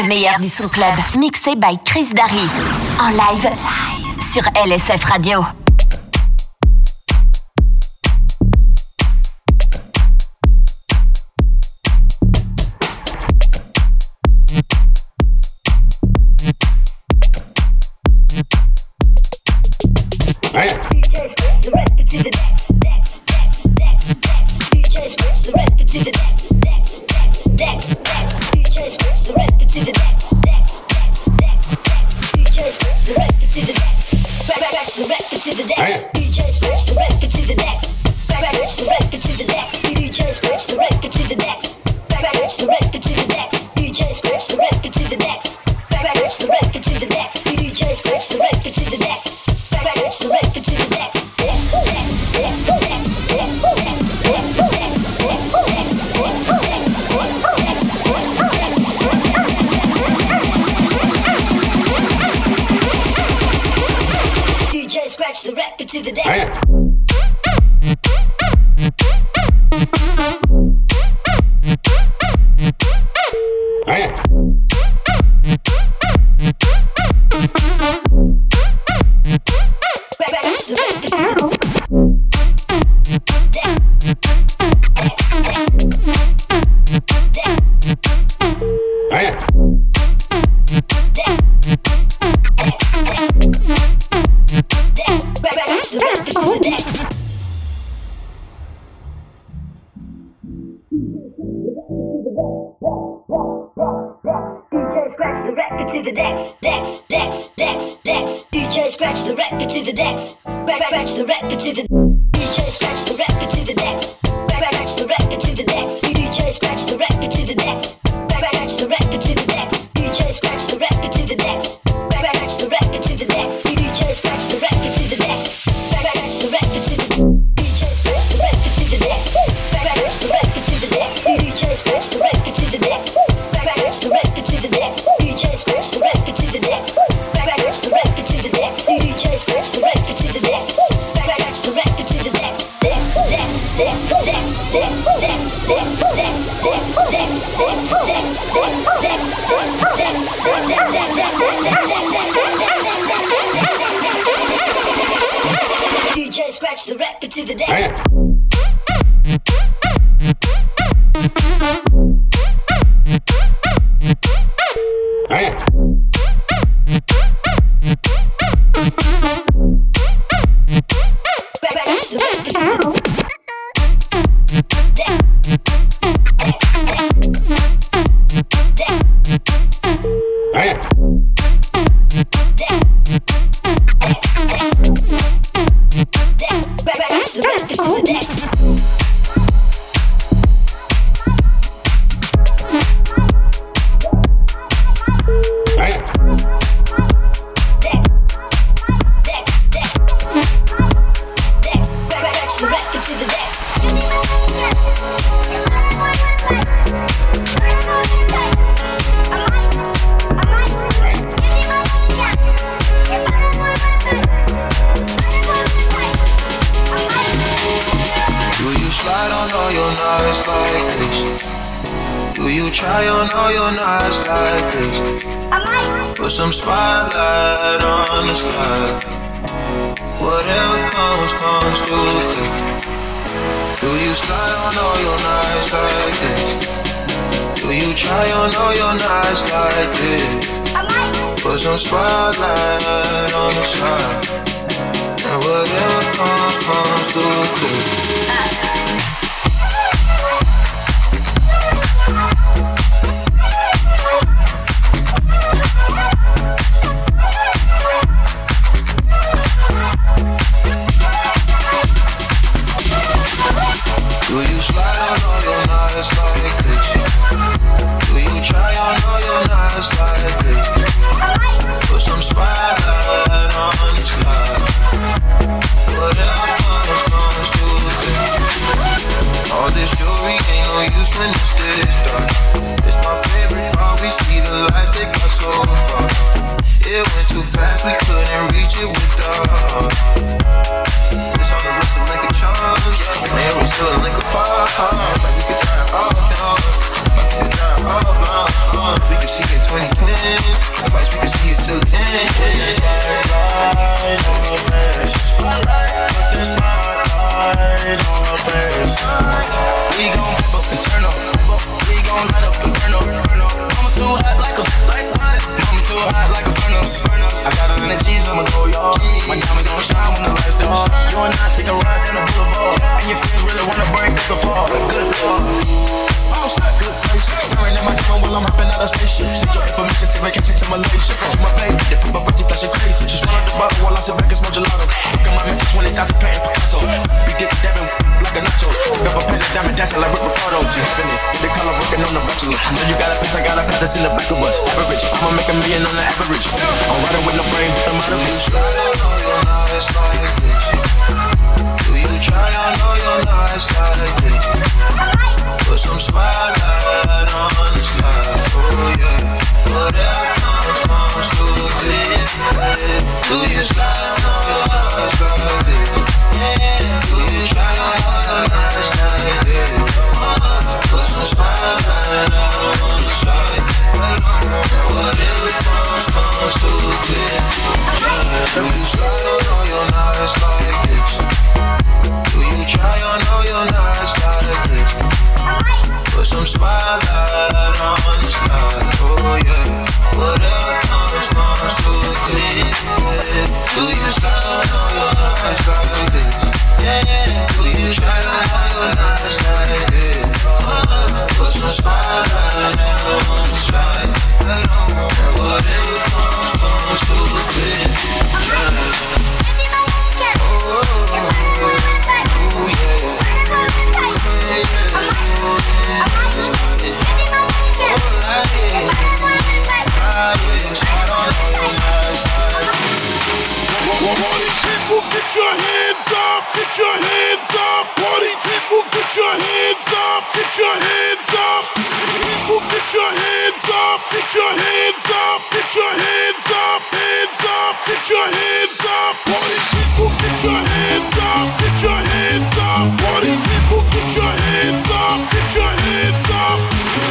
Le meilleur du Club, mixé by Chris Darry. En live, sur LSF Radio. rap to the decks. Back, back the rap to the DJ scratch the. nights like this? Do you try on all your nights like this? Put some spotlight on the slide. Whatever comes, comes through quick. Do you slide on all your nights like this? Do you try on all your nights like this? Put some spotlight on the slide. And whatever comes, comes through quick. use when it's this dark. It's my favorite part. We see the lights they got so far. It went too fast, we couldn't reach it with the heart. It's on the wrist of Lincoln Charms. And they were still in Lincoln Park. Like we could die off see it 2020. Nobody's we can see it till the end. Spotlight on her face. Spotlight on her face. We gon' pop up and turn up. We gon' light up and burn up. Mama too hot like a, like hot like a furnace. I got a hundred G's, I'ma go y'all. My diamonds gon' shine when the lights. You and I take a ride down the boulevard, and your friends really wanna break us apart. Good lord. Good gracious, staring at my camera while I'm hopping out of spaceship. Shit your information, take vacation to Malaysia. You my baby, the paparazzi flashing crazy. Just run the bottle while I sit back and smoke gelato. Look at my man, 20,000 patent Picasso. Big dick dabbing like a nacho. Took up a pen and diamond dancing like Rick Ricardo. Just spin it. The color working on the bachelor. I know you got a piece, I got a piece that's in the back of us. Average, I'ma make a million on the average. I'm riding with no brain, I'm out of it. Do you try? I know you're nice like this. Put some spotlight on the slide, oh yeah. Whatever comes, comes to a clear. Do you slide on your eyes like this? Do you try on your nights like this? Put some spotlight on the slide. Whatever comes, comes clear. Do you slide on your nights like this? Do you try on all your nights like this? Put some spotlight on the slide, oh yeah. Whatever comes, comes to clear. Do you slide on your eyes like this? Yeah. Do you try on your nights like this? Uh-huh. Put some spotlight on the slide. Whatever comes, comes to clear. Your hands up, get your hands up, hands up, get your hands hands up, get your hands up. Party people, get your hands up, get your hands up.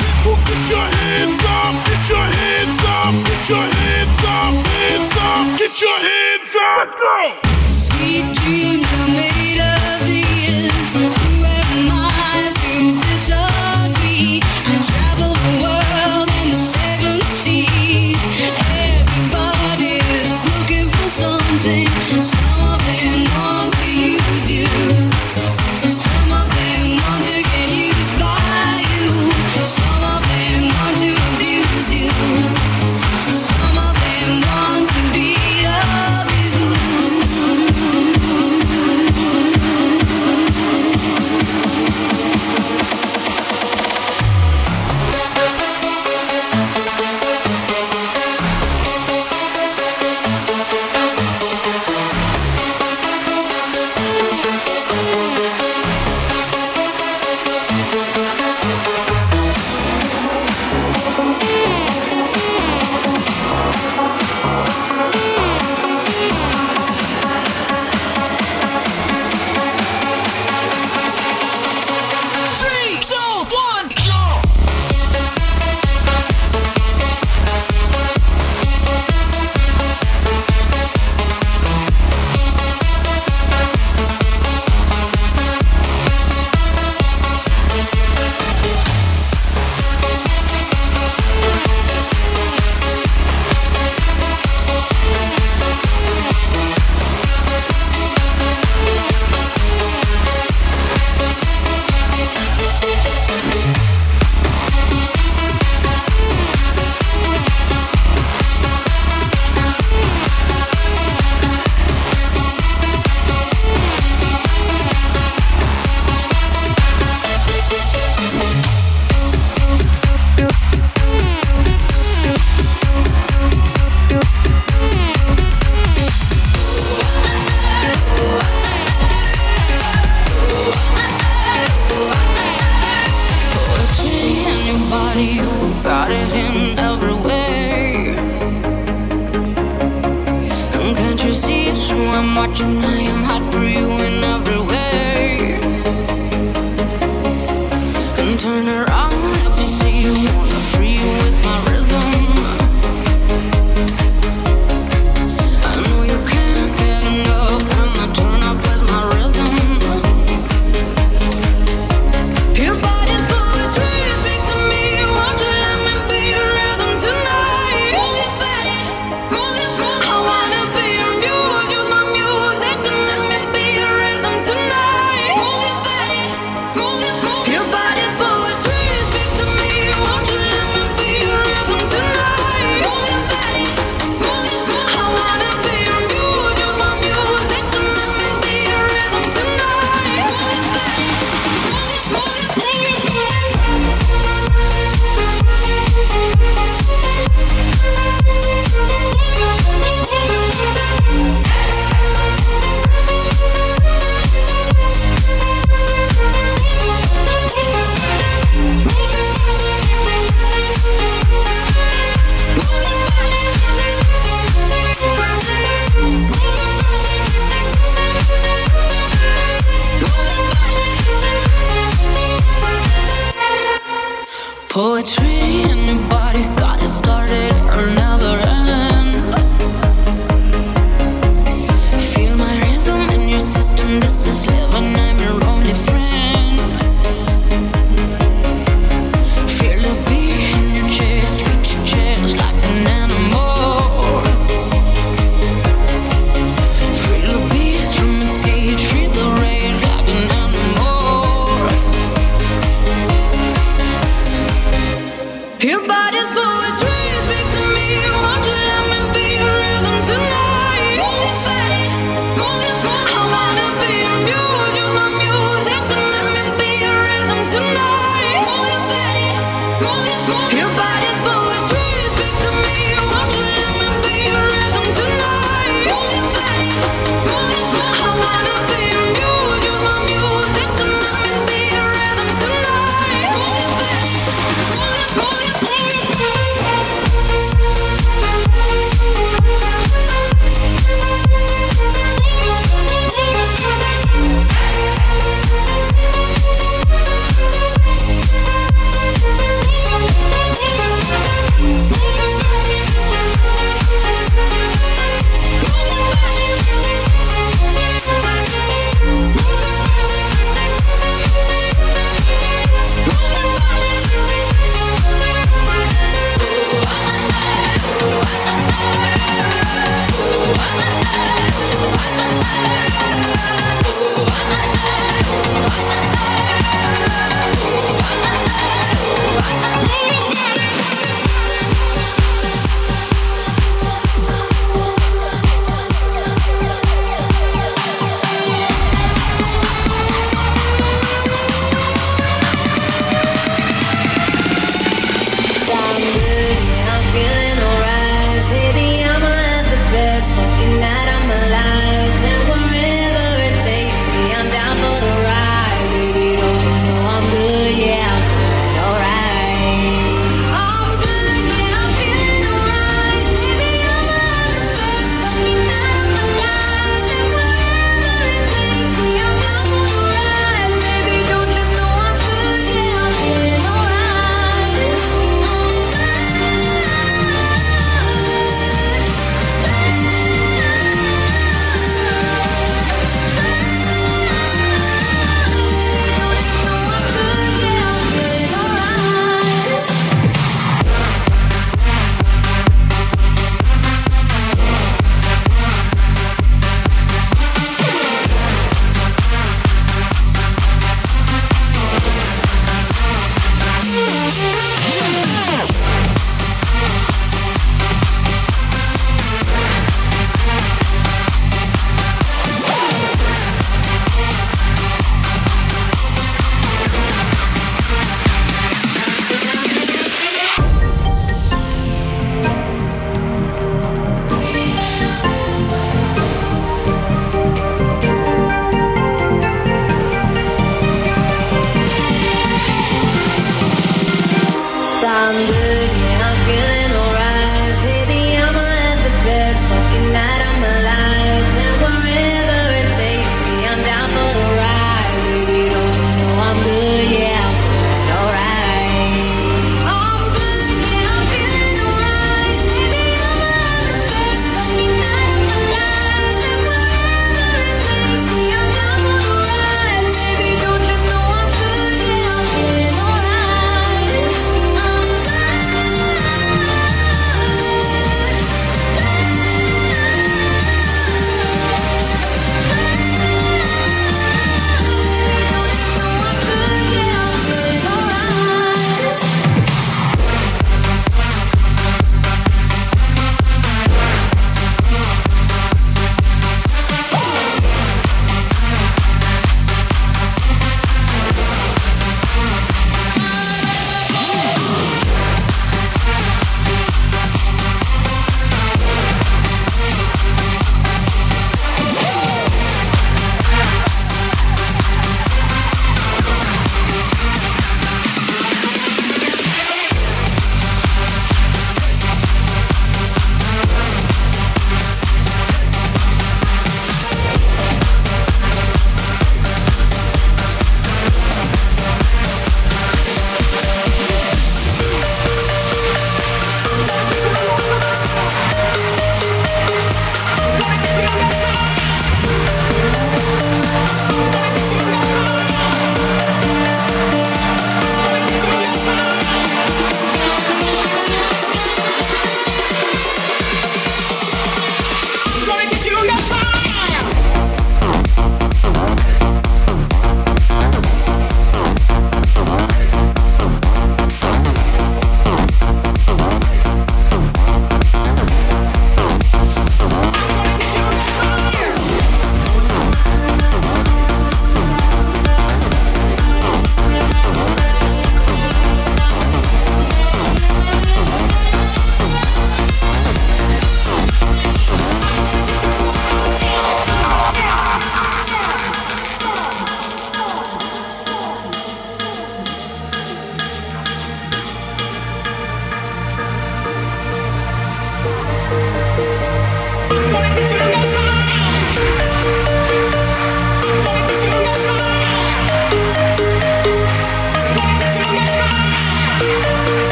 People, get your hands up, get your hands up, get your hands up, hands up, get your hands up. Let's go.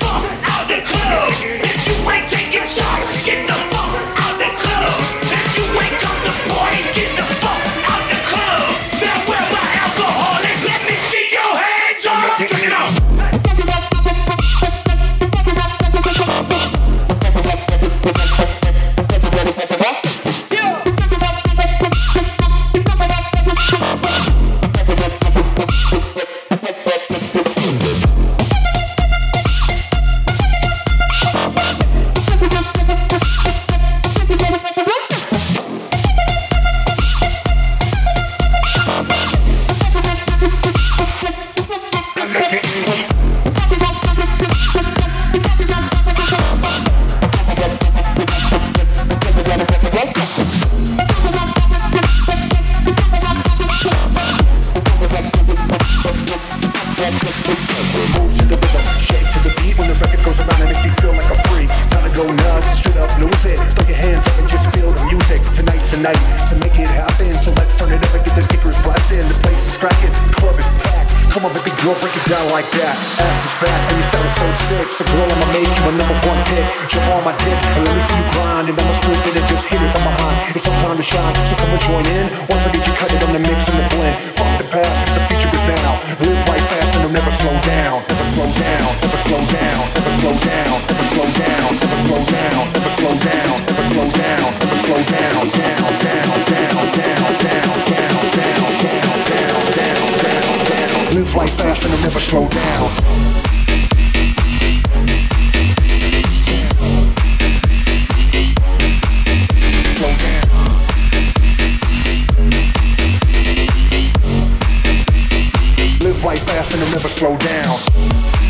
fuck out the club. shine, so come and join in. One did you cut it, on the mix and the blend. Fuck the past, cause the future is now. Live right fast and I'll never slow down. Never slow down, never slow down, never slow down, never slow down, never slow down, never slow down, never slow down, never slow down, down, down, down, down, down, down, down, down, down, down, down, down. Live right fast and don't never slow down. and they'll never slow down.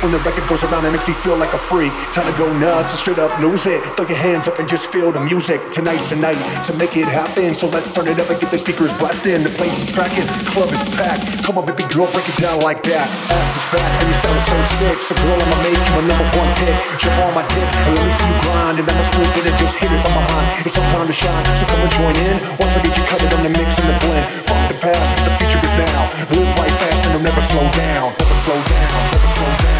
When the record goes around and makes me feel like a freak. Time to go nuts and straight up lose it. Throw your hands up and just feel the music. Tonight's the night to make it happen. So let's turn it up and get the speakers blasting. The place is cracking, club is packed. Come on, baby girl, break it down like that. Ass is fat and your style is so sick. So girl, I'ma make you my number one pick. Jump on my dick and let me see you grind. And I'ma and just hit it from behind. It's our time to shine, so come and join in. For did you cut it on the mix and the blend. Fuck the past, cause the future is now. Live life fast and I'll never slow down. Never slow down, never slow down,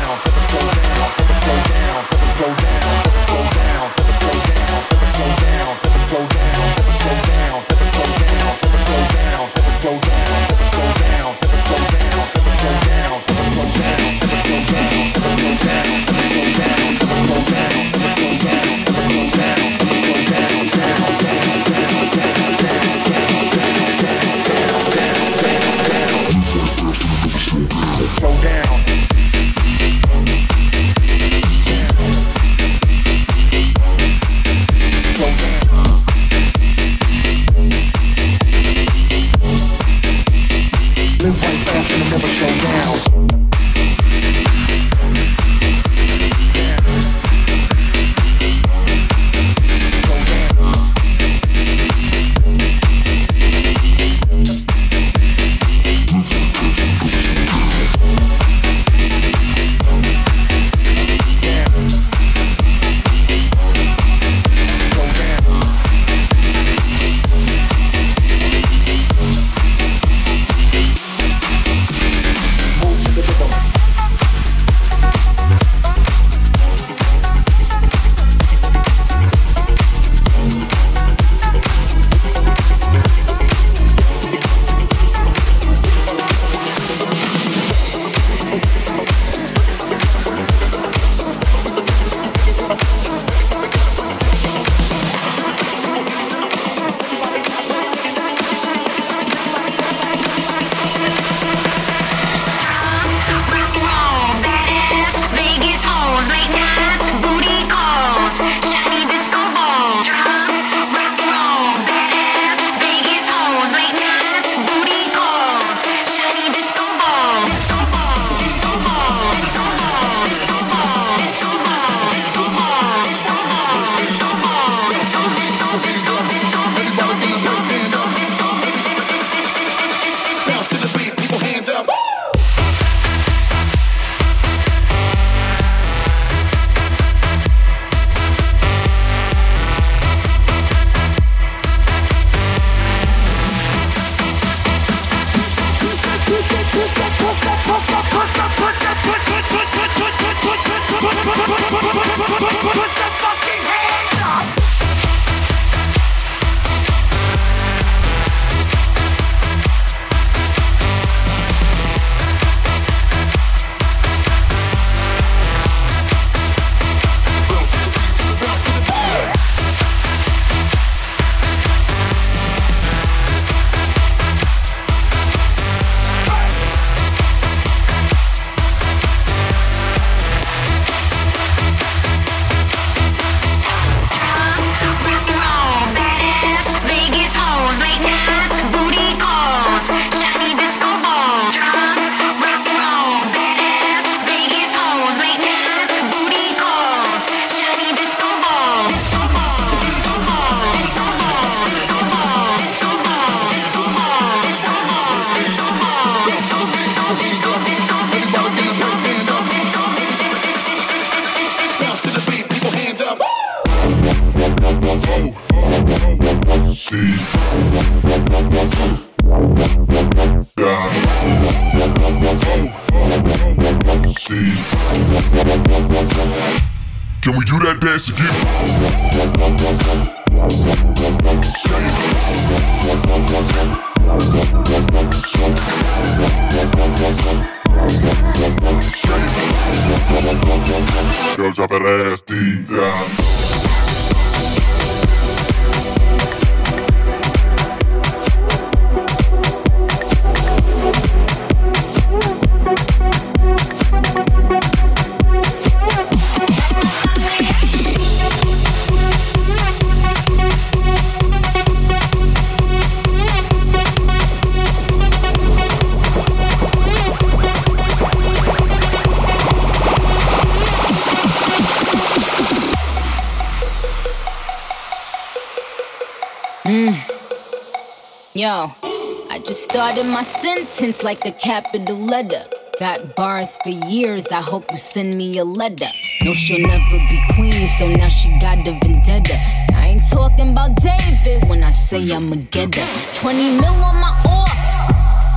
just started my sentence like a capital letter. Got bars for years, I hope you send me a letter. No, she'll never be queen, so now she got a vendetta. I ain't talking about David when I say I'ma get her. 20 mil on my off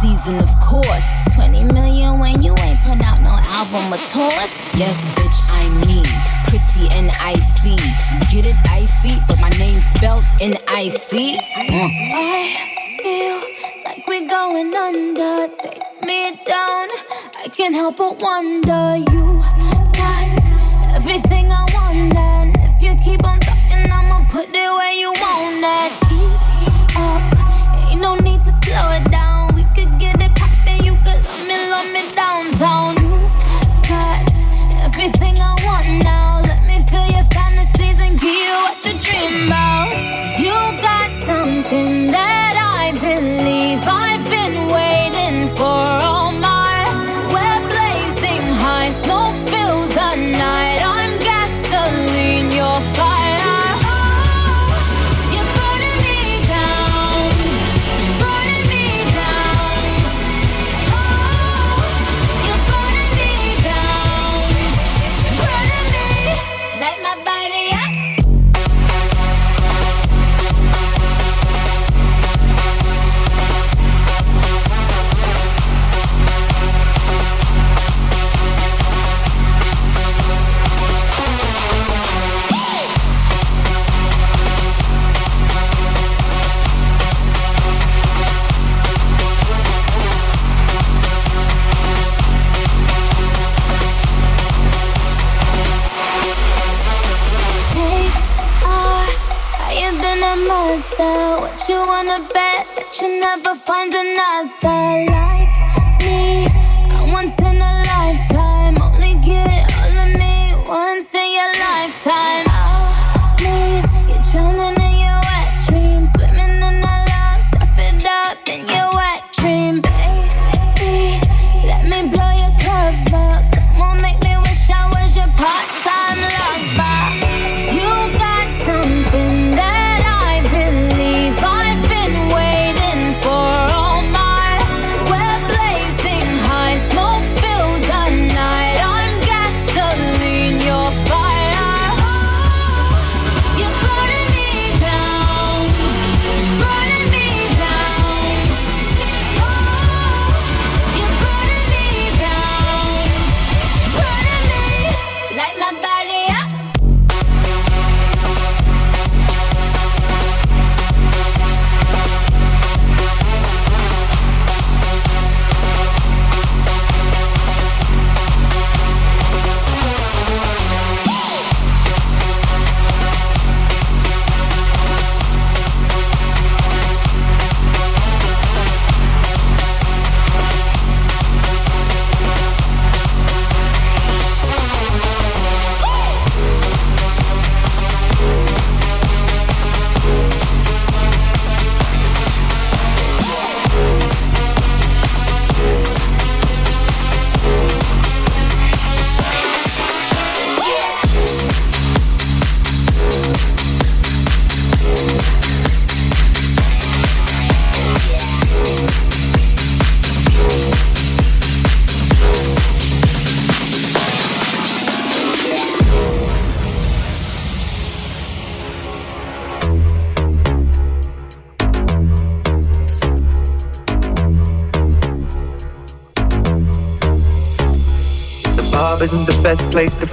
season, of course. 20 million when you ain't put out no album or tours. Yes, bitch, I'm me. Pretty and icy. Get it icy, but my name spelled N I C. Uh. I feel going under. Take me down. I can't help but wonder. You got everything I want, and if you keep on talking, I'ma put it where you want it. Than a mother. What you wanna bet that you never find another like me?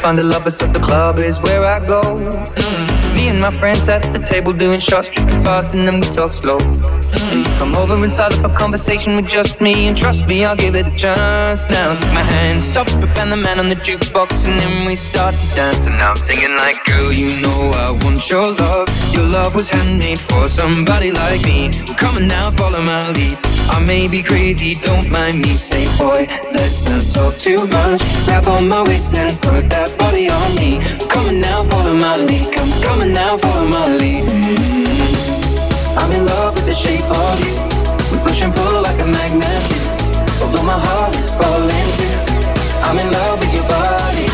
Find a lover, so the club is where I go. Mm. Me and my friends at the table doing shots, tripping fast, and then we talk slow. Mm. Come over and start up a conversation with just me, and trust me, I'll give it a chance. Now take my hand, stop it, and the man on the jukebox, and then we start to dance. And now I'm singing like, girl, you know I want your love. Your love was handmade for somebody like me. Come on now, follow my lead. I may be crazy, don't mind me. Say, boy, let's not talk too much. Grab on my waist and put that body on me. Come on now, follow my lead. Come, coming now, follow my lead. I'm in love with the shape of you. We push and pull like a magnet. Although my heart is falling too. I'm in love with your body.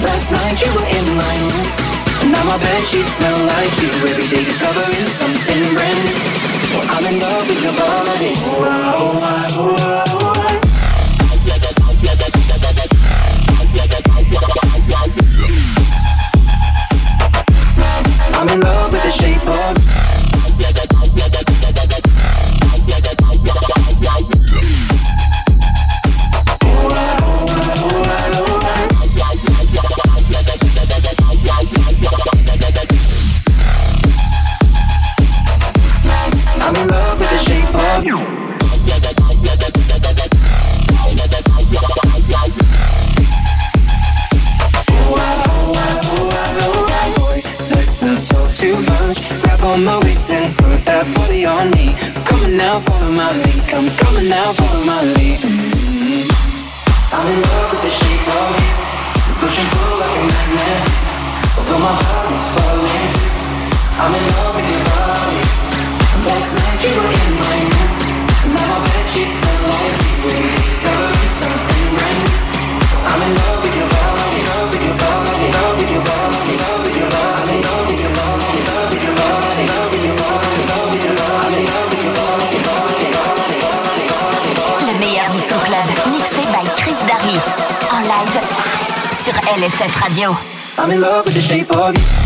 Last night you were in my room. Now my bed sheets smell like you. Every day discovering something brand new. I'm in love with your body. I'm in love with the shape of that body on me. On now, follow my lead. Come on now, follow my lead. I'm in love with the shape of you. Push and pull like a magnet. Although my heart is falling. I'm in love with your body. Last night you were in my room. Now my bed sheets smell like you. It's already something brand new. I'm in love with sur LSF Radio. I'm in love with the shape of you.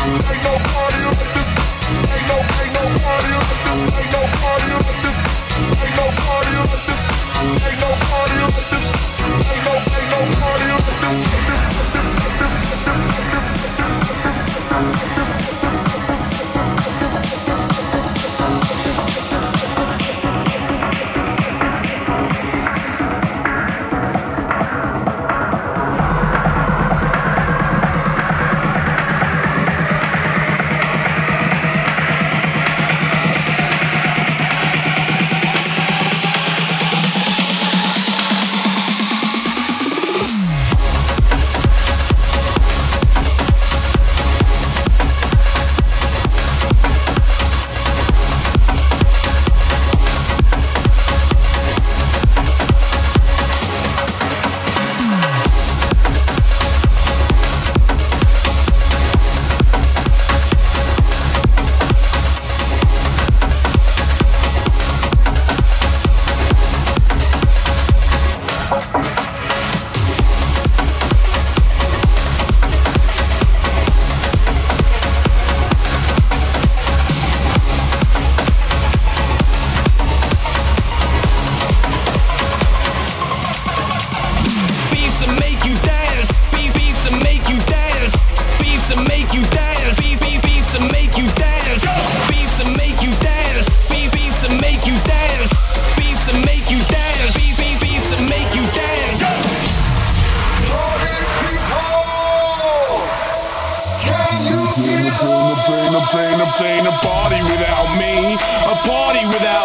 Ain't no party with this like no party with this like no party with this like no party with this like no party with this.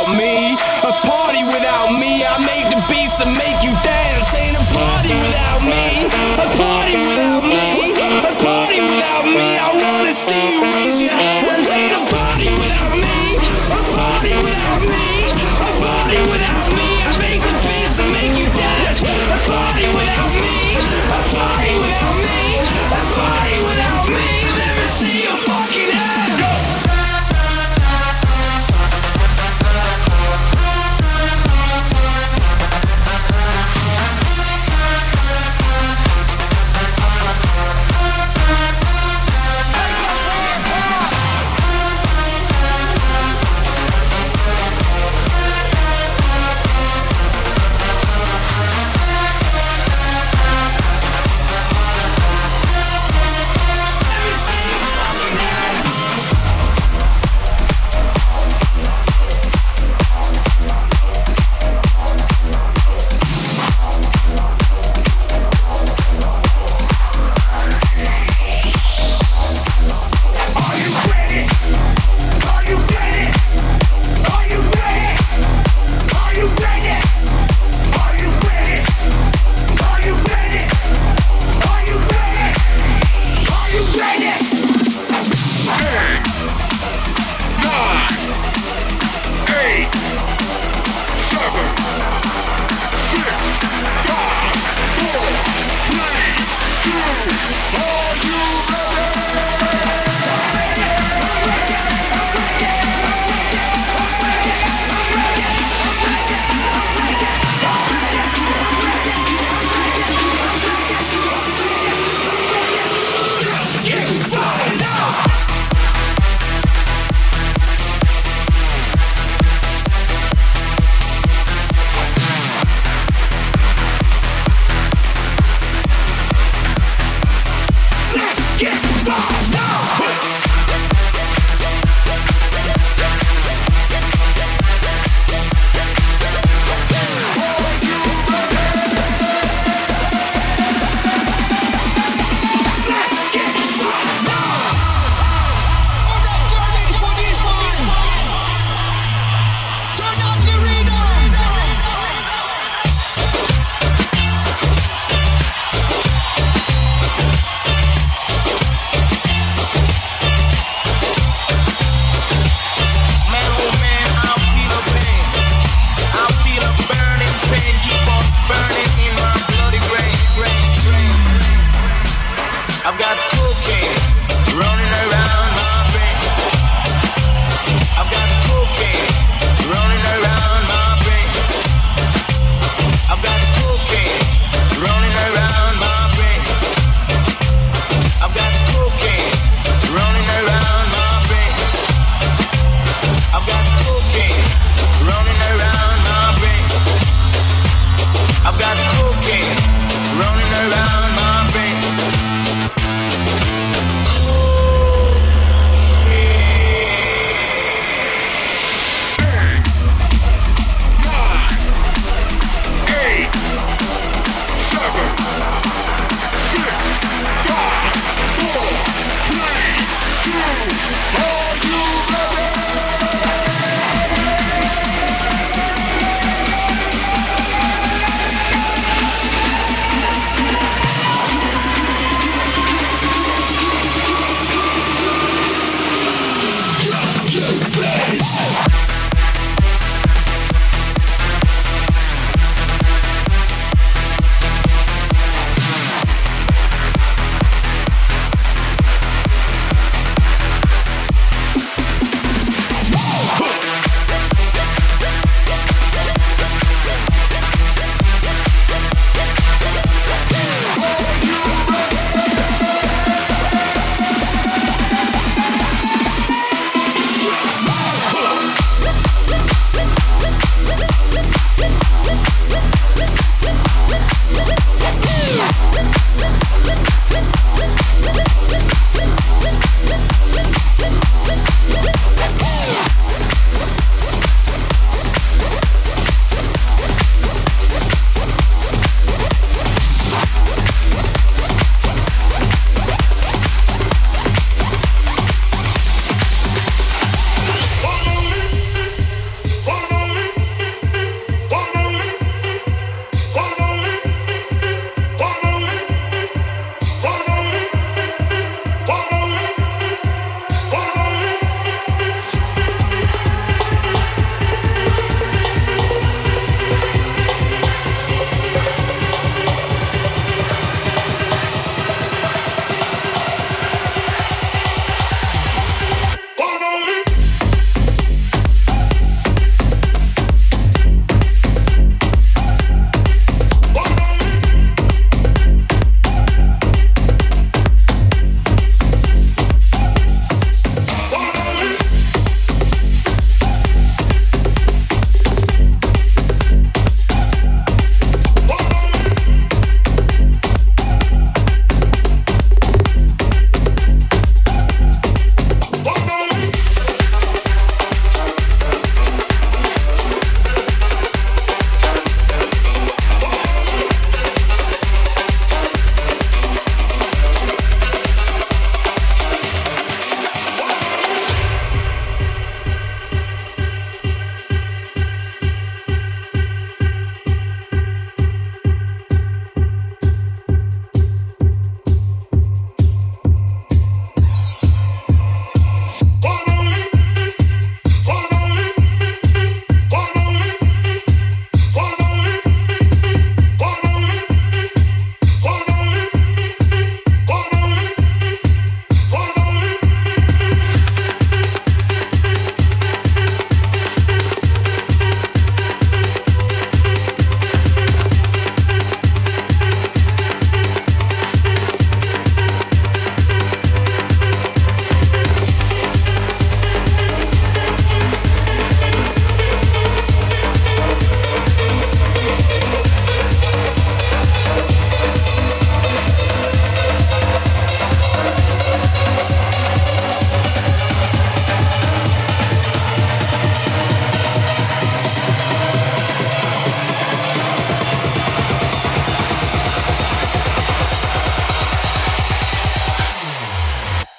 Without me. A party without me. I make the beats and make you dance. Ain't a party without me. A party without me. A party without me. I wanna see you raise your hands. Ain't a party without me. A party without me. A party without me. I make the beats and make you dance. A party without me. A party without me. A party without me. Let me see your fucking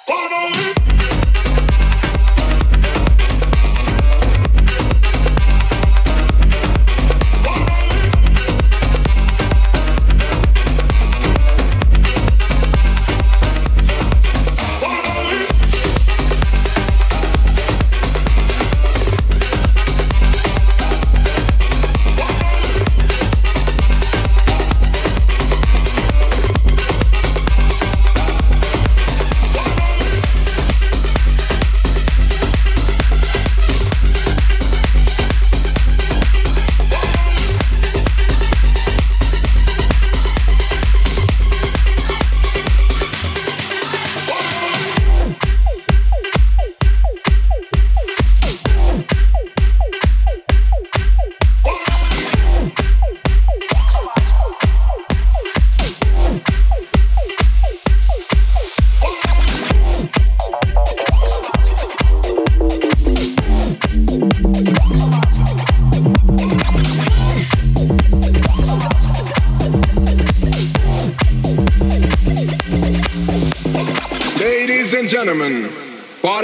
Oh on.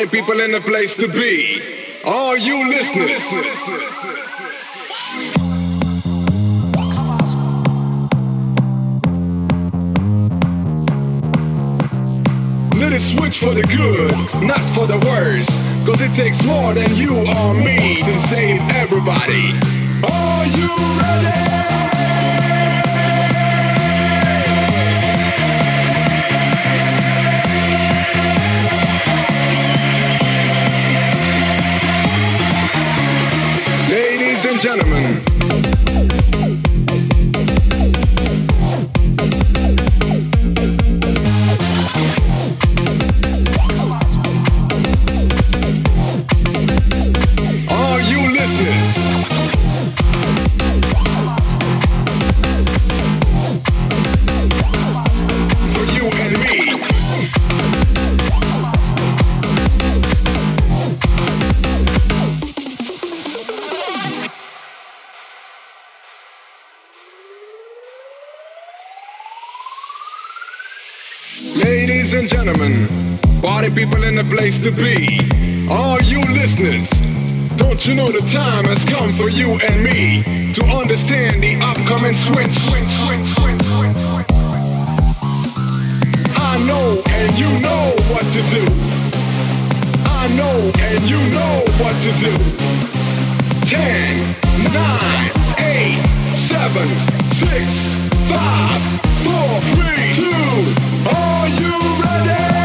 Party people in the place to be. Are you listeners? Let it switch for the good, not for the worse. Cause it takes more than you or me to save everybody. Are you ready? And gentlemen, place to be. Are you listeners? Don't you know the time has come for you and me to understand the upcoming switch? I know and you know what to do. I know and you know what to do. 10, 9, 8, 7, 6, 5, 4, 3, 2. Are you ready?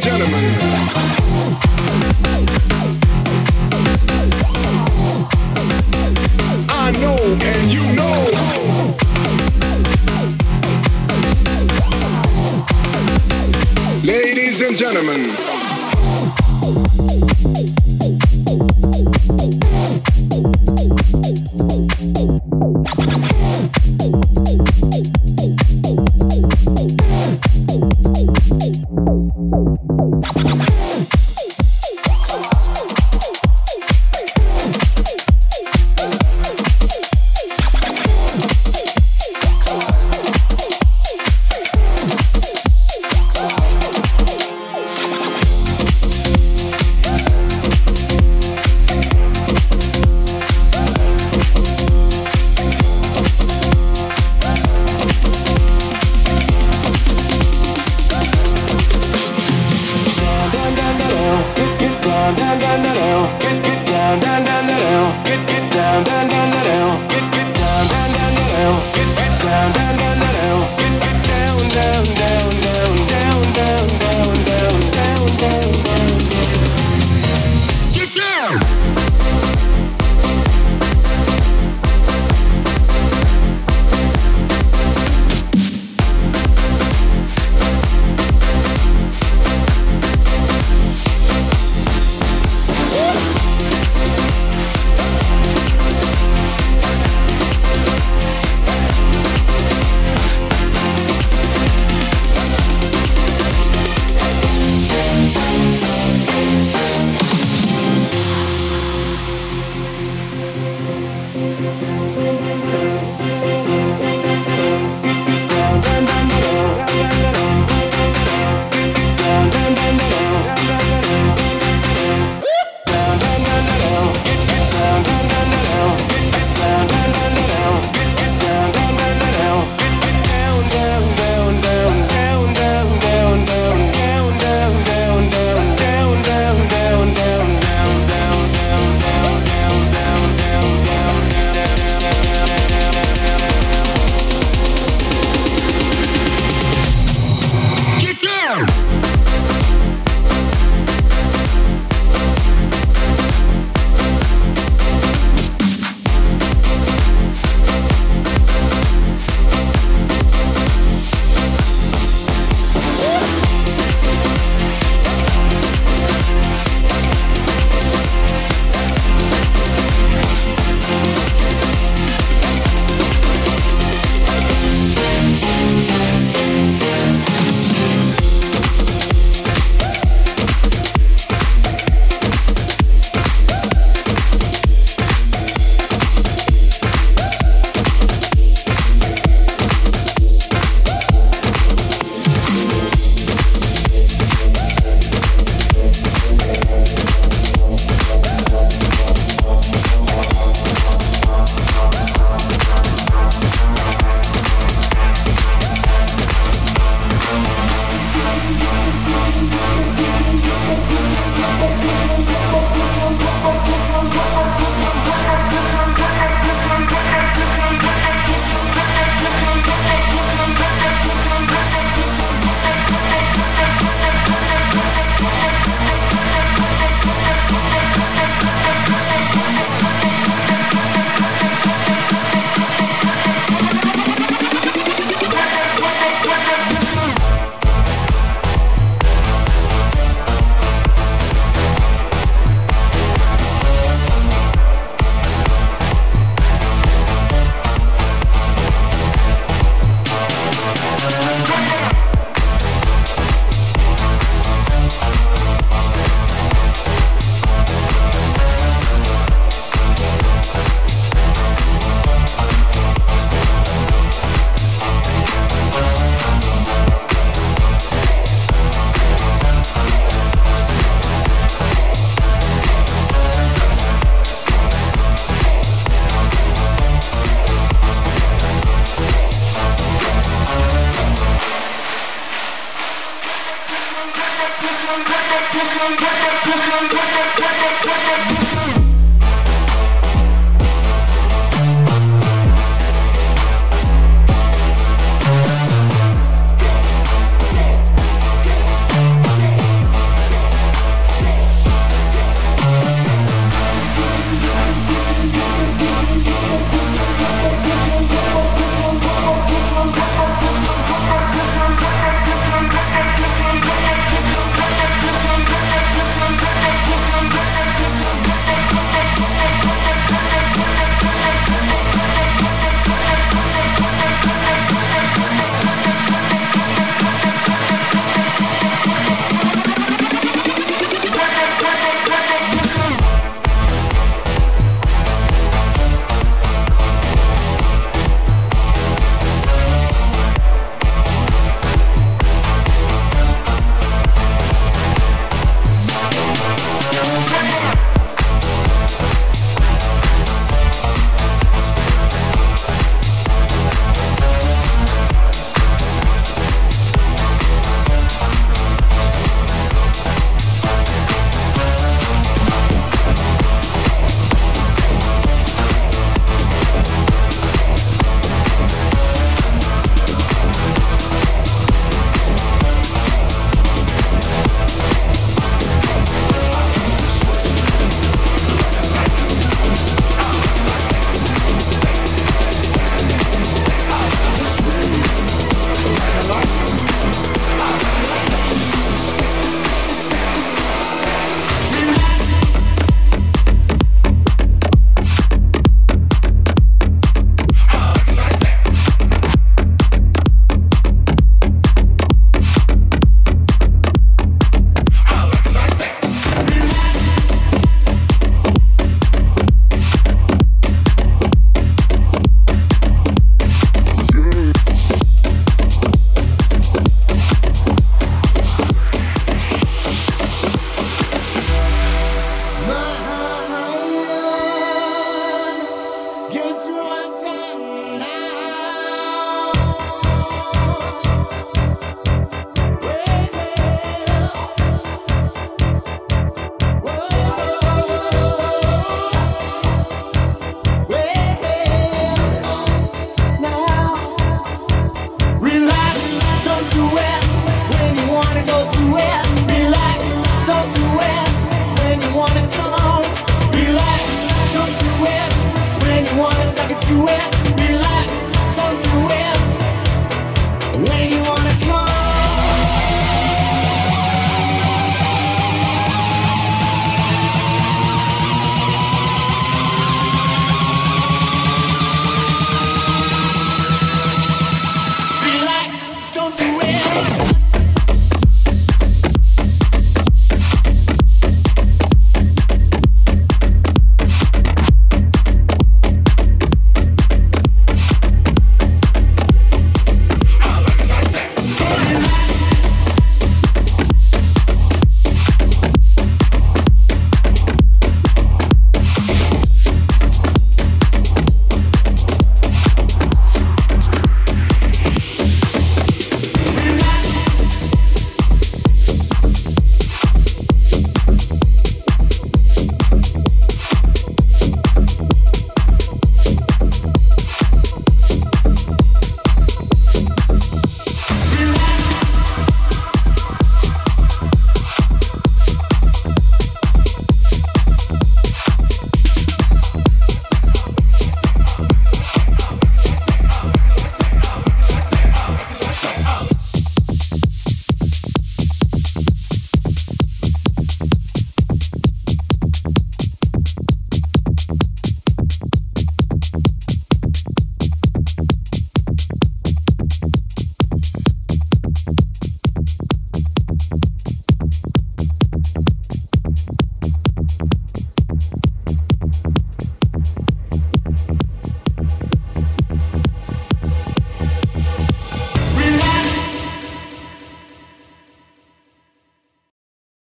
And gentlemen, I know and you know. Ladies and gentlemen,